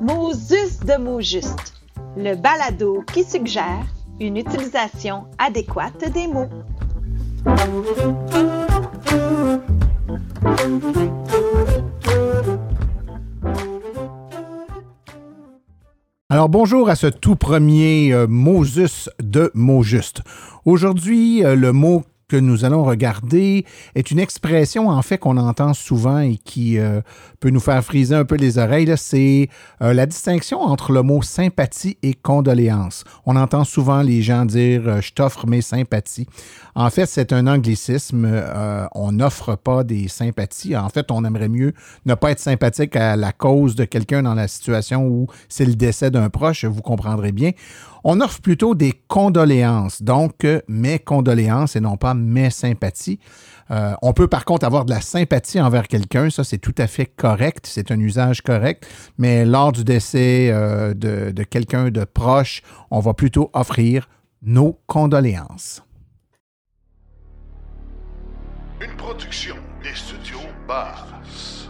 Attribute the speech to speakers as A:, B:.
A: Mosus de mots justes, le balado qui suggère une utilisation adéquate des mots.
B: Alors bonjour à ce tout premier euh, Mosus de mots justes. Aujourd'hui, euh, le mot que nous allons regarder est une expression en fait qu'on entend souvent et qui euh, peut nous faire friser un peu les oreilles. C'est euh, la distinction entre le mot sympathie et condoléance. On entend souvent les gens dire euh, je t'offre mes sympathies. En fait, c'est un anglicisme. on n'offre pas des sympathies. En fait, on aimerait mieux ne pas être sympathique à la cause de quelqu'un dans la situation où c'est le décès d'un proche. Vous comprendrez bien. On offre plutôt des condoléances, donc mes condoléances et non pas mes sympathies. Euh, on peut par contre avoir de la sympathie envers quelqu'un, ça c'est tout à fait correct, c'est un usage correct, mais lors du décès euh, de, de quelqu'un de proche, on va plutôt offrir nos condoléances.
C: Une production des studios Bass.